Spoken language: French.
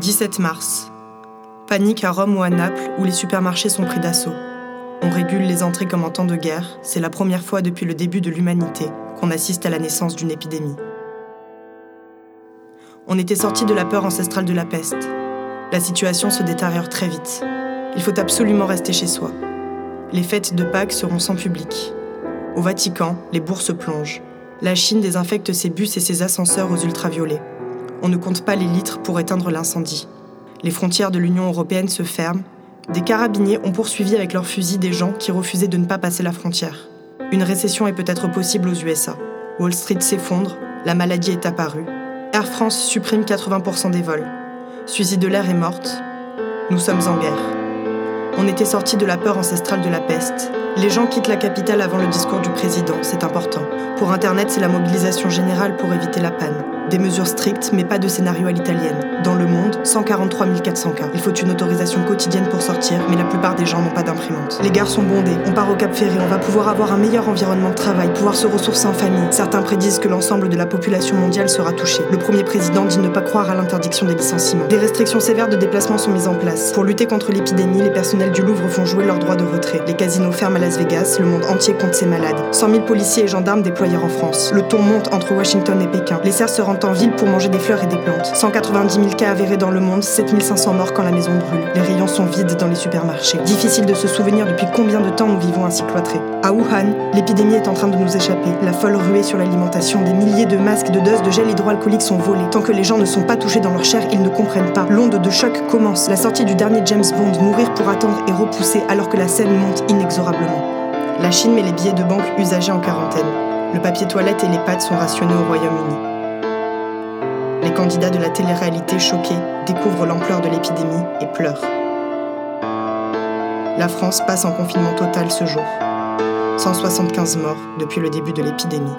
17 mars. Panique à Rome ou à Naples où les supermarchés sont pris d'assaut. On régule les entrées comme en temps de guerre. C'est la première fois depuis le début de l'humanité qu'on assiste à la naissance d'une épidémie. On était sorti de la peur ancestrale de la peste. La situation se détériore très vite. Il faut absolument rester chez soi. Les fêtes de Pâques seront sans public. Au Vatican, les bourses plongent. La Chine désinfecte ses bus et ses ascenseurs aux ultraviolets. On ne compte pas les litres pour éteindre l'incendie. Les frontières de l'Union européenne se ferment. Des carabiniers ont poursuivi avec leurs fusils des gens qui refusaient de ne pas passer la frontière. Une récession est peut-être possible aux USA. Wall Street s'effondre, la maladie est apparue. Air France supprime 80% des vols. Suzy l'air est morte. Nous sommes en guerre. On était sorti de la peur ancestrale de la peste. Les gens quittent la capitale avant le discours du président, c'est important. Pour Internet, c'est la mobilisation générale pour éviter la panne. Des mesures strictes, mais pas de scénario à l'italienne. Dans le monde, 143 400 cas. Il faut une autorisation quotidienne pour sortir, mais la plupart des gens n'ont pas d'imprimante. Les gares sont bondées, on part au Cap Ferré, on va pouvoir avoir un meilleur environnement de travail, pouvoir se ressourcer en famille. Certains prédisent que l'ensemble de la population mondiale sera touchée. Le premier président dit ne pas croire à l'interdiction des licenciements. Des restrictions sévères de déplacement sont mises en place. Pour lutter contre l'épidémie, les personnels du Louvre font jouer leur droit de retrait. Les casinos ferment à Las Vegas, le monde entier compte ses malades. 100 000 policiers et gendarmes déployés en France. Le ton monte entre Washington et Pékin. Les serfs se rendent en ville pour manger des fleurs et des plantes. 190 000 cas avérés dans le monde, 7500 morts quand la maison brûle. Les rayons sont vides dans les supermarchés. Difficile de se souvenir depuis combien de temps nous vivons ainsi cloîtrés. À Wuhan, l'épidémie est en train de nous échapper. La folle ruée sur l'alimentation, des milliers de masques, de doses, de gel hydroalcoolique sont volés. Tant que les gens ne sont pas touchés dans leur chair, ils ne comprennent pas. L'onde de choc commence. La sortie du dernier James Bond, mourir pour attendre et repousser alors que la scène monte inexorablement. La Chine met les billets de banque usagés en quarantaine. Le papier toilette et les pâtes sont rationnés au Royaume-Uni. Les candidats de la télé-réalité choqués découvrent l'ampleur de l'épidémie et pleurent. La France passe en confinement total ce jour. 175 morts depuis le début de l'épidémie.